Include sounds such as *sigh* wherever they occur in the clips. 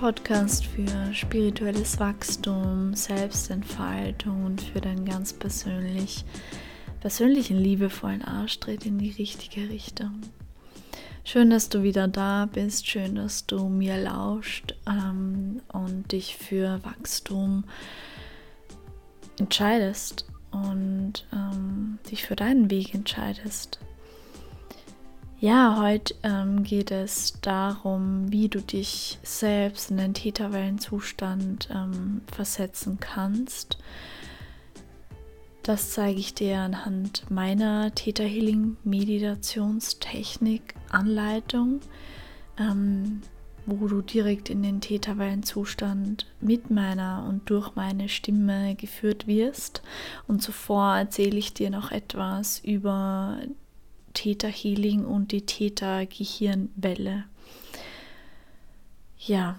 Podcast für spirituelles Wachstum, Selbstentfaltung und für deinen ganz persönlich, persönlichen liebevollen Arschtritt in die richtige Richtung. Schön, dass du wieder da bist, schön, dass du mir lauscht ähm, und dich für Wachstum entscheidest und ähm, dich für deinen Weg entscheidest. Ja, heute ähm, geht es darum, wie du dich selbst in den Täterwellenzustand ähm, versetzen kannst. Das zeige ich dir anhand meiner Theta Healing Meditationstechnik Anleitung. Ähm, wo du direkt in den Täterwellenzustand mit meiner und durch meine Stimme geführt wirst. Und zuvor erzähle ich dir noch etwas über Theta Healing und die Theta Gehirnwelle. Ja,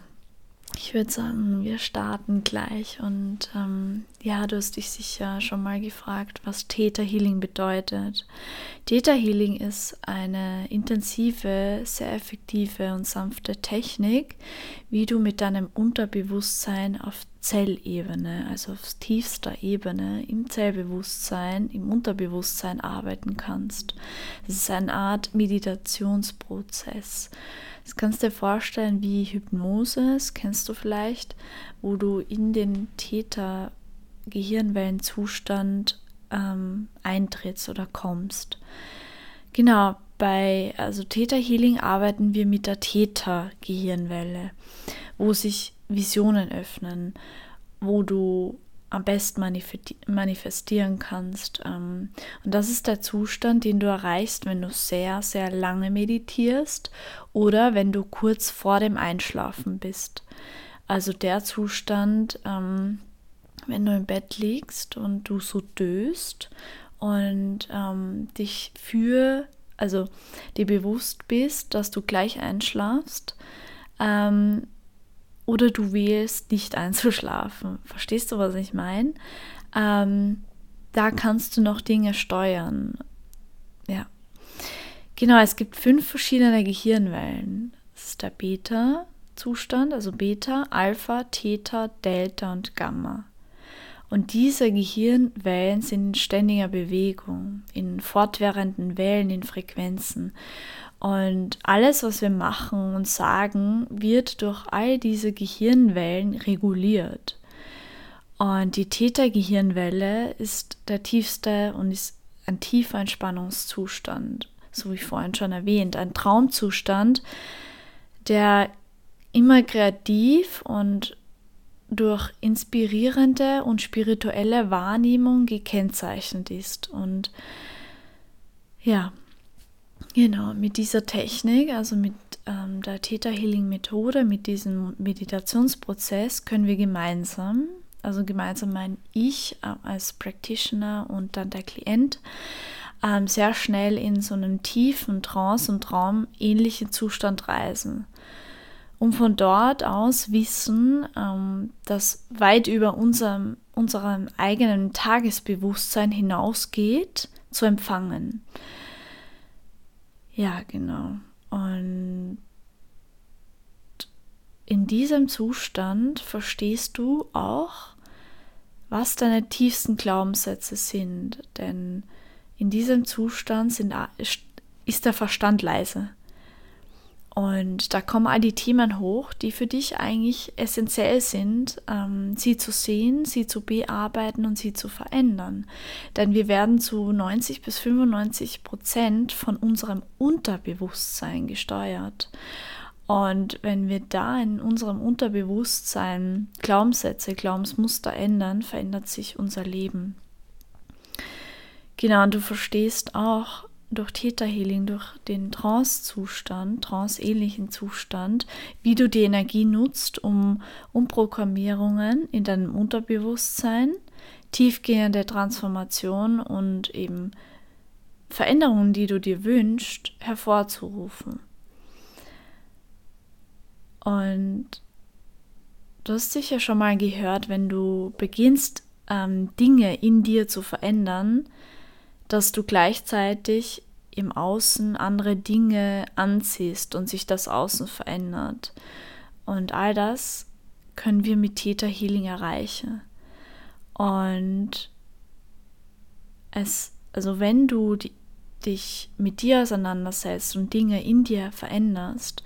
ich würde sagen, wir starten gleich. Und ähm, ja, du hast dich sicher schon mal gefragt, was Theta Healing bedeutet. Theta Healing ist eine intensive, sehr effektive und sanfte Technik, wie du mit deinem Unterbewusstsein auf Zellebene, also auf tiefster Ebene im Zellbewusstsein, im Unterbewusstsein arbeiten kannst. Es ist eine Art Meditationsprozess. Das kannst du dir vorstellen wie Hypnose, das kennst du vielleicht, wo du in den Täter-Gehirnwellenzustand ähm, eintrittst oder kommst. Genau, bei also Theta Healing arbeiten wir mit der Theta Gehirnwelle, wo sich Visionen öffnen, wo du am besten manifestieren kannst. Ähm, und das ist der Zustand, den du erreichst, wenn du sehr, sehr lange meditierst oder wenn du kurz vor dem Einschlafen bist. Also der Zustand, ähm, wenn du im Bett liegst und du so döst und ähm, dich für, also dir bewusst bist, dass du gleich einschlafst, oder du wählst nicht einzuschlafen. Verstehst du, was ich meine? Ähm, da kannst du noch Dinge steuern. Ja. Genau, es gibt fünf verschiedene Gehirnwellen. Das ist der Beta-Zustand, also Beta, Alpha, Theta, Delta und Gamma. Und diese Gehirnwellen sind in ständiger Bewegung, in fortwährenden Wellen, in Frequenzen. Und alles, was wir machen und sagen, wird durch all diese Gehirnwellen reguliert. Und die Theta-Gehirnwelle ist der tiefste und ist ein tiefer Entspannungszustand, so wie vorhin schon erwähnt, ein Traumzustand, der immer kreativ und durch inspirierende und spirituelle Wahrnehmung gekennzeichnet ist. Und ja, Genau, mit dieser Technik, also mit ähm, der Theta Healing Methode, mit diesem Meditationsprozess können wir gemeinsam, also gemeinsam mein Ich äh, als Practitioner und dann der Klient, ähm, sehr schnell in so einem tiefen Trance- und Traum ähnlichen Zustand reisen. Und von dort aus wissen, ähm, dass weit über unserem, unserem eigenen Tagesbewusstsein hinausgeht, zu empfangen. Ja, genau. Und in diesem Zustand verstehst du auch, was deine tiefsten Glaubenssätze sind. Denn in diesem Zustand sind, ist der Verstand leise. Und da kommen all die Themen hoch, die für dich eigentlich essentiell sind, ähm, sie zu sehen, sie zu bearbeiten und sie zu verändern. Denn wir werden zu 90 bis 95 Prozent von unserem Unterbewusstsein gesteuert. Und wenn wir da in unserem Unterbewusstsein Glaubenssätze, Glaubensmuster ändern, verändert sich unser Leben. Genau, und du verstehst auch, durch Theta Healing, durch den Trance-Zustand, trance-ähnlichen Zustand, wie du die Energie nutzt, um Umprogrammierungen in deinem Unterbewusstsein, tiefgehende Transformation und eben Veränderungen, die du dir wünschst, hervorzurufen. Und du hast sicher schon mal gehört, wenn du beginnst, ähm, Dinge in dir zu verändern, dass du gleichzeitig im Außen andere Dinge anziehst und sich das Außen verändert. Und all das können wir mit Theta Healing erreichen. Und es, also wenn du die, dich mit dir auseinandersetzt und Dinge in dir veränderst,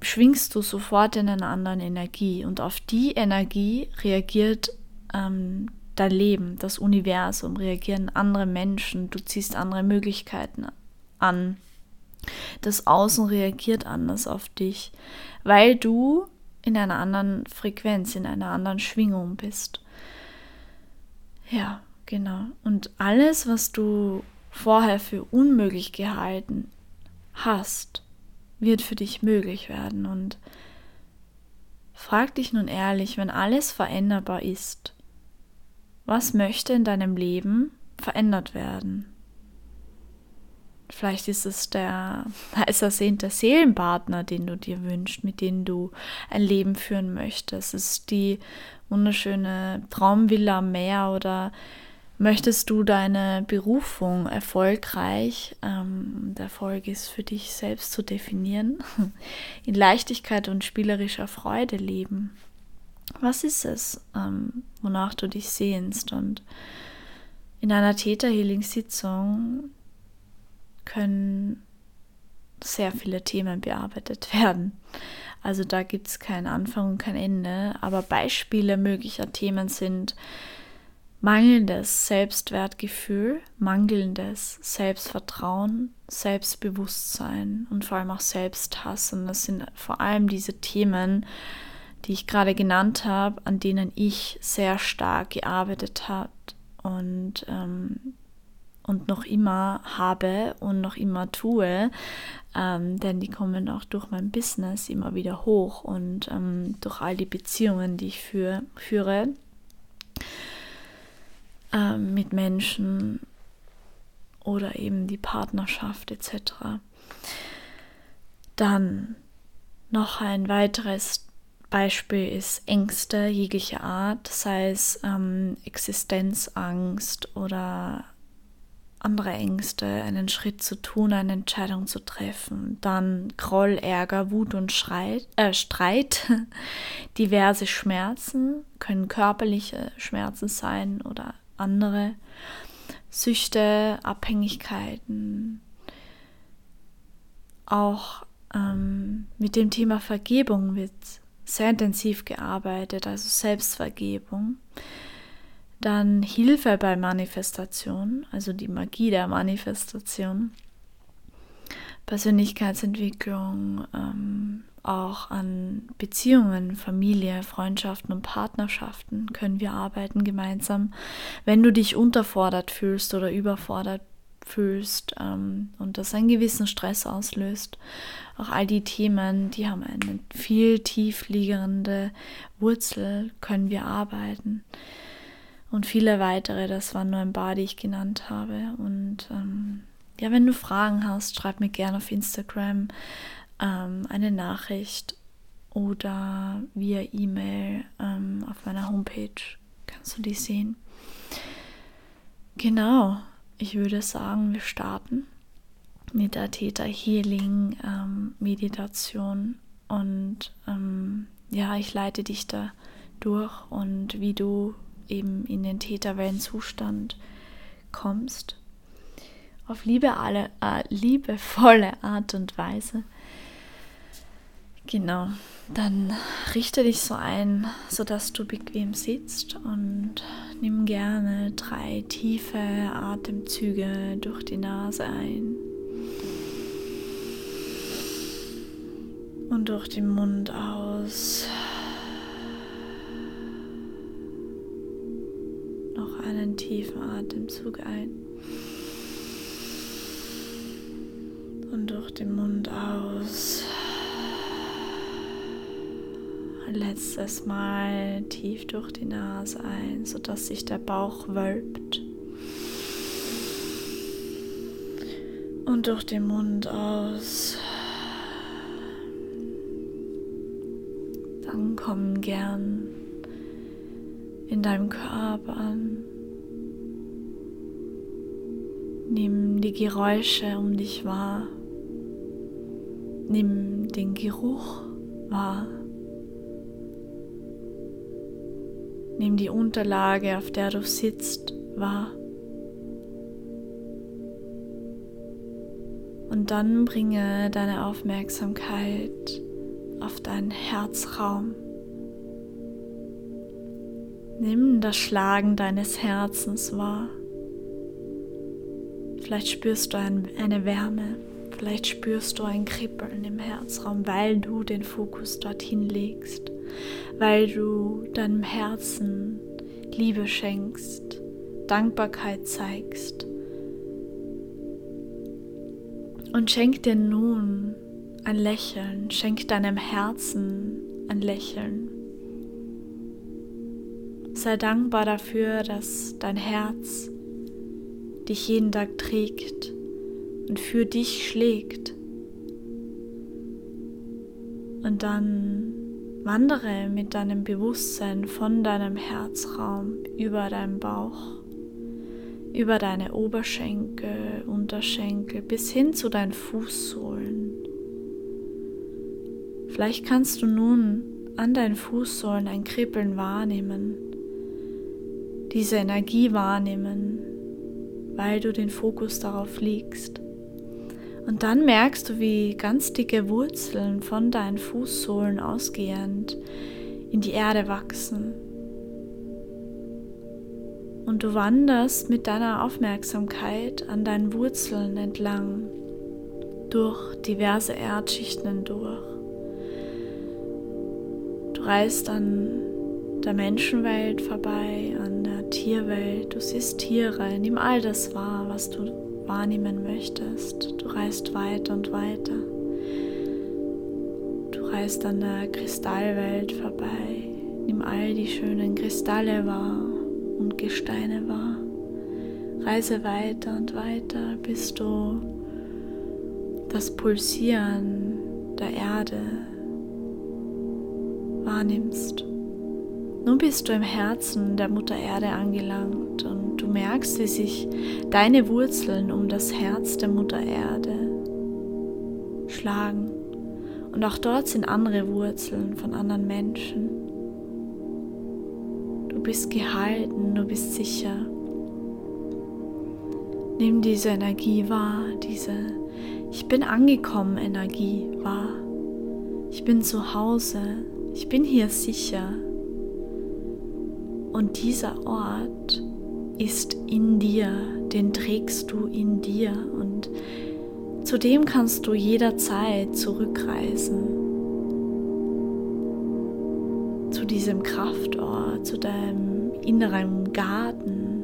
schwingst du sofort in einer anderen Energie und auf die Energie reagiert ähm, dein Leben, das Universum, reagieren andere Menschen, du ziehst andere Möglichkeiten an. Das Außen reagiert anders auf dich, weil du in einer anderen Frequenz, in einer anderen Schwingung bist. Ja, genau. Und alles, was du vorher für unmöglich gehalten hast, wird für dich möglich werden. Und frag dich nun ehrlich, wenn alles veränderbar ist, was möchte in deinem Leben verändert werden? Vielleicht ist es der heiß ersehnte Seelenpartner, den du dir wünschst, mit dem du ein Leben führen möchtest. Es ist die wunderschöne Traumvilla am Meer oder möchtest du deine Berufung erfolgreich, ähm, der Erfolg ist für dich selbst zu definieren, *laughs* in Leichtigkeit und spielerischer Freude leben? Was ist es, ähm, wonach du dich sehnst? Und in einer Täter-Healing-Sitzung können sehr viele Themen bearbeitet *laughs* werden. Also da gibt es keinen Anfang und kein Ende, aber Beispiele möglicher Themen sind mangelndes Selbstwertgefühl, mangelndes Selbstvertrauen, Selbstbewusstsein und vor allem auch Selbsthass. Und das sind vor allem diese Themen, die ich gerade genannt habe, an denen ich sehr stark gearbeitet habe und ähm, und noch immer habe und noch immer tue, ähm, denn die kommen auch durch mein Business immer wieder hoch und ähm, durch all die Beziehungen, die ich für, führe ähm, mit Menschen oder eben die Partnerschaft etc. Dann noch ein weiteres Beispiel ist Ängste jeglicher Art, sei es ähm, Existenzangst oder andere Ängste, einen Schritt zu tun, eine Entscheidung zu treffen. Dann Groll, Ärger, Wut und Schreit, äh, Streit, *laughs* diverse Schmerzen, können körperliche Schmerzen sein oder andere, Süchte, Abhängigkeiten. Auch ähm, mit dem Thema Vergebung wird sehr intensiv gearbeitet, also Selbstvergebung. Dann Hilfe bei Manifestation, also die Magie der Manifestation. Persönlichkeitsentwicklung, ähm, auch an Beziehungen, Familie, Freundschaften und Partnerschaften können wir arbeiten gemeinsam. Wenn du dich unterfordert fühlst oder überfordert fühlst ähm, und das einen gewissen Stress auslöst, auch all die Themen, die haben eine viel tiefliegende Wurzel, können wir arbeiten und viele weitere. Das waren nur ein paar, die ich genannt habe. Und ähm, ja, wenn du Fragen hast, schreib mir gerne auf Instagram ähm, eine Nachricht oder via E-Mail ähm, auf meiner Homepage kannst du die sehen. Genau, ich würde sagen, wir starten mit der Theta Healing ähm, Meditation und ähm, ja, ich leite dich da durch und wie du eben in den Täterwellenzustand kommst, auf liebe alle, äh, liebevolle Art und Weise. Genau, dann richte dich so ein, sodass du bequem sitzt und nimm gerne drei tiefe Atemzüge durch die Nase ein und durch den Mund aus. einen tiefen Atemzug ein und durch den Mund aus. Letztes Mal tief durch die Nase ein, sodass sich der Bauch wölbt. Und durch den Mund aus. Dann kommen gern in deinem Körper an Nimm die Geräusche um dich wahr. Nimm den Geruch wahr. Nimm die Unterlage, auf der du sitzt, wahr. Und dann bringe deine Aufmerksamkeit auf deinen Herzraum. Nimm das Schlagen deines Herzens wahr. Vielleicht spürst du ein, eine Wärme, vielleicht spürst du ein Kribbeln im Herzraum, weil du den Fokus dorthin legst, weil du deinem Herzen Liebe schenkst, Dankbarkeit zeigst. Und schenk dir nun ein Lächeln, schenk deinem Herzen ein Lächeln. Sei dankbar dafür, dass dein Herz dich jeden Tag trägt und für dich schlägt. Und dann wandere mit deinem Bewusstsein von deinem Herzraum über deinen Bauch, über deine Oberschenkel, Unterschenkel bis hin zu deinen Fußsohlen. Vielleicht kannst du nun an deinen Fußsohlen ein Kribbeln wahrnehmen, diese Energie wahrnehmen, weil du den Fokus darauf legst. Und dann merkst du, wie ganz dicke Wurzeln von deinen Fußsohlen ausgehend in die Erde wachsen. Und du wanderst mit deiner Aufmerksamkeit an deinen Wurzeln entlang, durch diverse Erdschichten hindurch. Du reist an der Menschenwelt vorbei, an der Tierwelt. Du siehst Tiere, nimm all das wahr, was du wahrnehmen möchtest. Du reist weiter und weiter. Du reist an der Kristallwelt vorbei. Nimm all die schönen Kristalle wahr und Gesteine wahr. Reise weiter und weiter, bis du das Pulsieren der Erde wahrnimmst. Nun bist du im Herzen der Mutter Erde angelangt und merkst, wie sich deine Wurzeln um das Herz der Mutter Erde schlagen. Und auch dort sind andere Wurzeln von anderen Menschen. Du bist gehalten, du bist sicher. Nimm diese Energie wahr, diese Ich bin angekommen Energie wahr. Ich bin zu Hause, ich bin hier sicher. Und dieser Ort ist in dir, den trägst du in dir und zu dem kannst du jederzeit zurückreisen. Zu diesem Kraftort, zu deinem inneren Garten.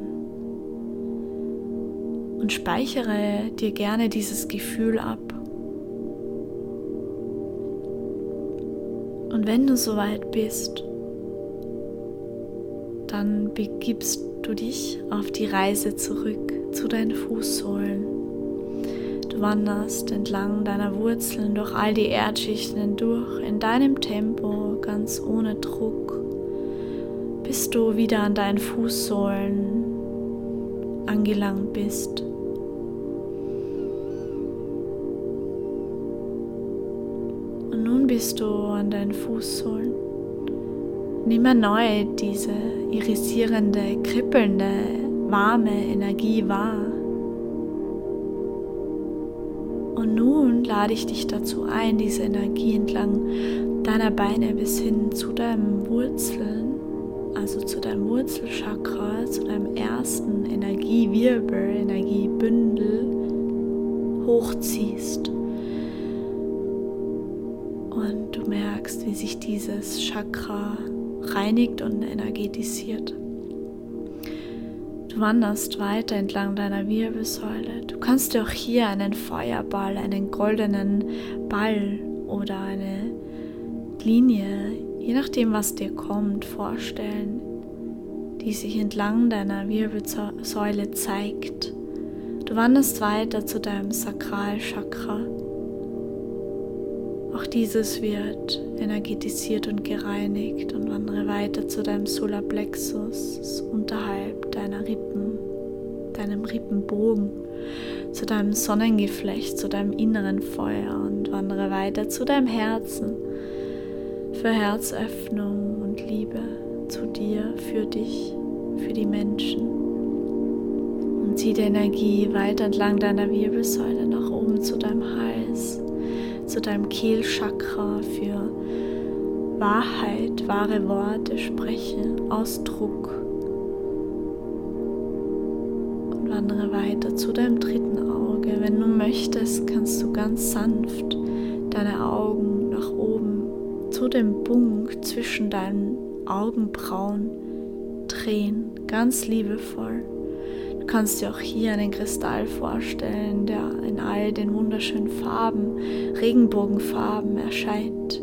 Und speichere dir gerne dieses Gefühl ab. Und wenn du soweit bist, dann begibst du dich auf die Reise zurück zu deinen Fußsohlen. Du wanderst entlang deiner Wurzeln durch all die Erdschichten hindurch in deinem Tempo, ganz ohne Druck, bis du wieder an deinen Fußsohlen angelangt bist. Und nun bist du an deinen Fußsohlen. Nimm erneut diese irisierende, kribbelnde, warme Energie wahr. Und nun lade ich dich dazu ein, diese Energie entlang deiner Beine bis hin zu deinen Wurzeln, also zu deinem Wurzelchakra, zu deinem ersten Energiewirbel, Energiebündel hochziehst. Und du merkst, wie sich dieses Chakra reinigt und energetisiert. Du wanderst weiter entlang deiner Wirbelsäule. Du kannst dir auch hier einen Feuerball, einen goldenen Ball oder eine Linie, je nachdem, was dir kommt, vorstellen, die sich entlang deiner Wirbelsäule zeigt. Du wanderst weiter zu deinem Sakralchakra auch dieses wird energetisiert und gereinigt und wandere weiter zu deinem Solarplexus unterhalb deiner Rippen. deinem Rippenbogen, zu deinem Sonnengeflecht, zu deinem inneren Feuer und wandere weiter zu deinem Herzen für Herzöffnung und Liebe zu dir, für dich, für die Menschen. Und zieh die Energie weiter entlang deiner Wirbelsäule nach oben zu deinem Hals, zu deinem Kehlchakra für Wahrheit, wahre Worte spreche, Ausdruck. Und wandere weiter zu deinem dritten Auge. Wenn du möchtest, kannst du ganz sanft deine Augen nach oben zu dem Punkt zwischen deinen Augenbrauen drehen, ganz liebevoll. Kannst dir auch hier einen Kristall vorstellen, der in all den wunderschönen Farben, Regenbogenfarben erscheint.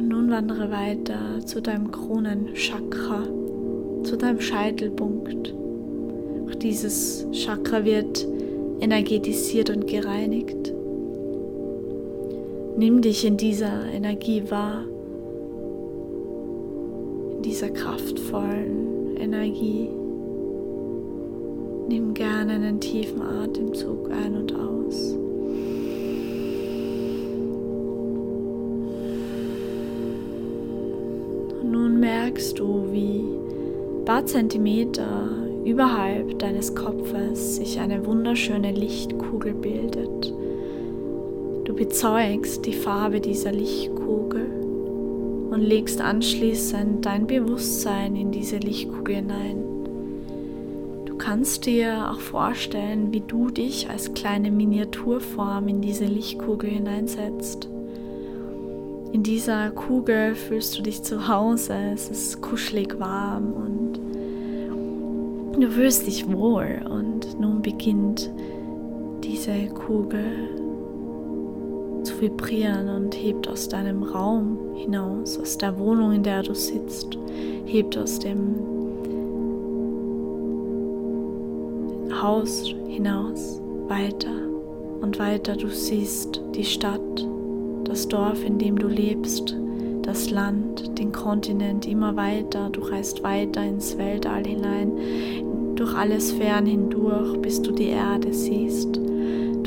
nun wandere weiter zu deinem Kronenchakra, zu deinem Scheitelpunkt. Auch dieses Chakra wird energetisiert und gereinigt. Nimm dich in dieser Energie wahr, dieser kraftvollen Energie. Nimm gerne einen tiefen Atemzug ein und aus. merkst du, wie ein paar Zentimeter überhalb deines Kopfes sich eine wunderschöne Lichtkugel bildet. Du bezeugst die Farbe dieser Lichtkugel und legst anschließend dein Bewusstsein in diese Lichtkugel hinein. Du kannst dir auch vorstellen, wie du dich als kleine Miniaturform in diese Lichtkugel hineinsetzt. In dieser Kugel fühlst du dich zu Hause, es ist kuschelig warm und du fühlst dich wohl und nun beginnt diese Kugel vibrieren und hebt aus deinem Raum hinaus, aus der Wohnung, in der du sitzt, hebt aus dem Haus hinaus, weiter und weiter. Du siehst die Stadt, das Dorf, in dem du lebst, das Land, den Kontinent immer weiter. Du reist weiter ins Weltall hinein, durch alle Sphären hindurch, bis du die Erde siehst.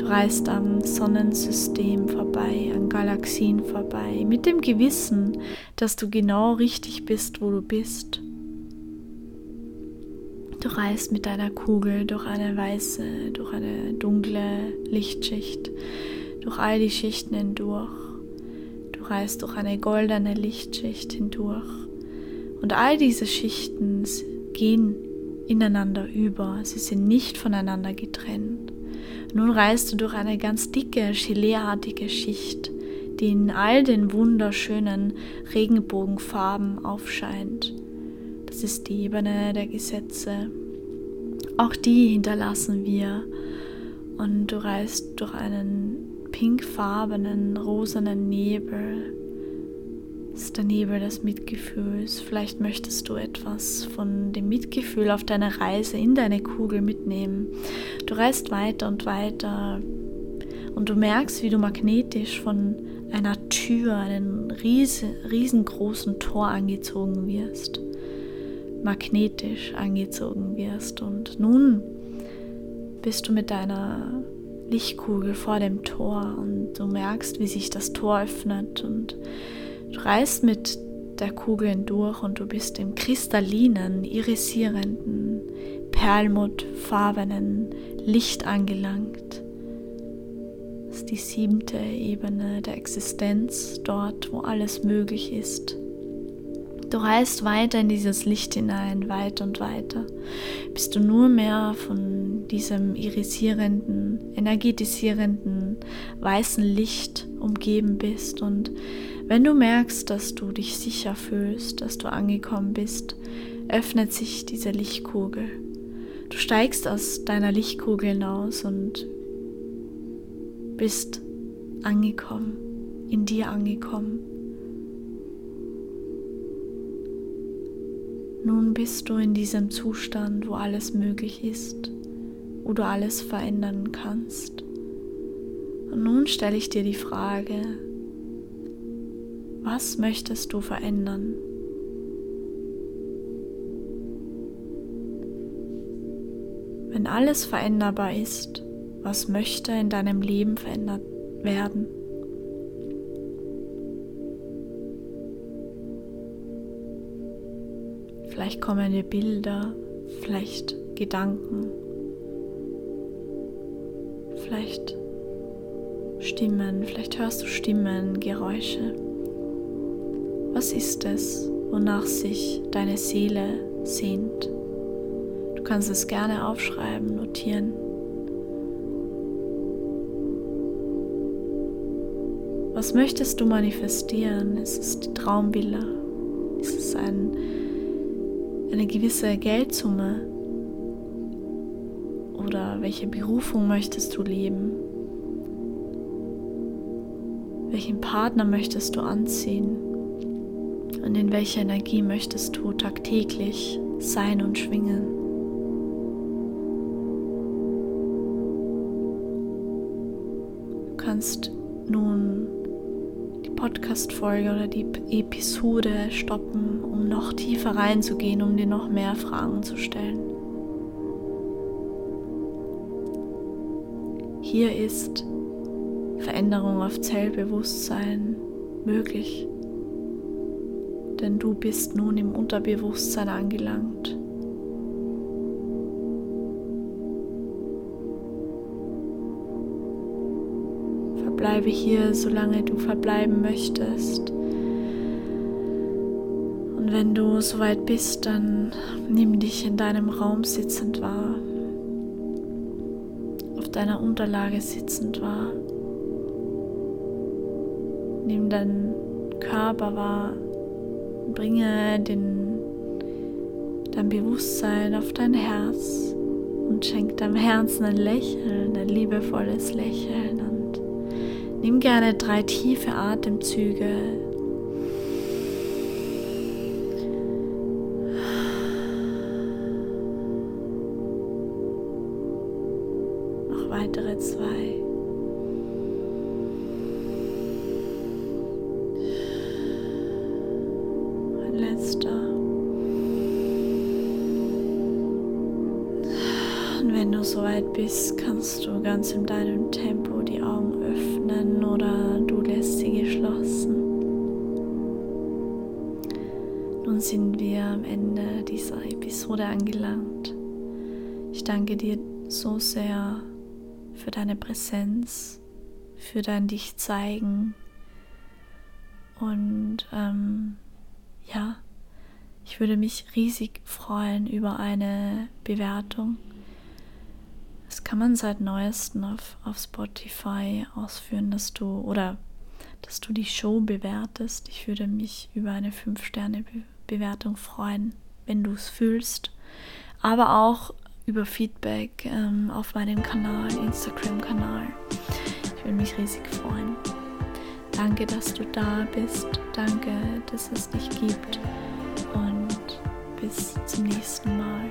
Du reist am Sonnensystem vorbei, an Galaxien vorbei, mit dem Gewissen, dass du genau richtig bist, wo du bist. Du reist mit deiner Kugel durch eine weiße, durch eine dunkle Lichtschicht, durch all die Schichten hindurch reist durch eine goldene Lichtschicht hindurch. Und all diese Schichten gehen ineinander über, sie sind nicht voneinander getrennt. Nun reist du durch eine ganz dicke, geleeartige Schicht, die in all den wunderschönen Regenbogenfarben aufscheint. Das ist die Ebene der Gesetze. Auch die hinterlassen wir. Und du reist durch einen pinkfarbenen, rosanen Nebel. Ist der Nebel des Mitgefühls. Vielleicht möchtest du etwas von dem Mitgefühl auf deiner Reise in deine Kugel mitnehmen. Du reist weiter und weiter und du merkst, wie du magnetisch von einer Tür, einem riesengroßen Tor angezogen wirst. Magnetisch angezogen wirst. Und nun bist du mit deiner Lichtkugel vor dem Tor und du merkst, wie sich das Tor öffnet und du reist mit der Kugel hindurch und du bist im kristallinen, irisierenden, perlmuttfarbenen Licht angelangt. Das ist die siebte Ebene der Existenz, dort, wo alles möglich ist. Du reist weiter in dieses Licht hinein, weiter und weiter, bis du nur mehr von diesem irisierenden, energetisierenden, weißen Licht umgeben bist. Und wenn du merkst, dass du dich sicher fühlst, dass du angekommen bist, öffnet sich diese Lichtkugel. Du steigst aus deiner Lichtkugel hinaus und bist angekommen, in dir angekommen. Nun bist du in diesem Zustand, wo alles möglich ist, wo du alles verändern kannst. Und nun stelle ich dir die Frage, was möchtest du verändern? Wenn alles veränderbar ist, was möchte in deinem Leben verändert werden? Vielleicht kommen dir Bilder, vielleicht Gedanken, vielleicht Stimmen, vielleicht hörst du Stimmen, Geräusche. Was ist es, wonach sich deine Seele sehnt? Du kannst es gerne aufschreiben, notieren. Was möchtest du manifestieren? Ist es die Traumvilla? Ist es ein, eine gewisse Geldsumme? Oder welche Berufung möchtest du leben? Welchen Partner möchtest du anziehen? Und in welcher Energie möchtest du tagtäglich sein und schwingen? Du kannst nun die Podcast-Folge oder die Episode stoppen, um noch tiefer reinzugehen, um dir noch mehr Fragen zu stellen. Hier ist Veränderung auf Zellbewusstsein möglich. Denn du bist nun im Unterbewusstsein angelangt. Verbleibe hier, solange du verbleiben möchtest. Und wenn du soweit bist, dann nimm dich in deinem Raum sitzend wahr, auf deiner Unterlage sitzend wahr. Nimm deinen Körper wahr. Bringe den, dein Bewusstsein auf dein Herz und schenk deinem Herzen ein Lächeln, ein liebevolles Lächeln. Und nimm gerne drei tiefe Atemzüge. Soweit bist, kannst du ganz in deinem Tempo die Augen öffnen oder du lässt sie geschlossen. Nun sind wir am Ende dieser Episode angelangt. Ich danke dir so sehr für deine Präsenz, für dein Dich zeigen und ähm, ja, ich würde mich riesig freuen über eine Bewertung das kann man seit neuestem auf, auf Spotify ausführen, dass du oder dass du die Show bewertest. Ich würde mich über eine 5-Sterne-Bewertung freuen, wenn du es fühlst. Aber auch über Feedback ähm, auf meinem Kanal, Instagram-Kanal. Ich würde mich riesig freuen. Danke, dass du da bist. Danke, dass es dich gibt. Und bis zum nächsten Mal.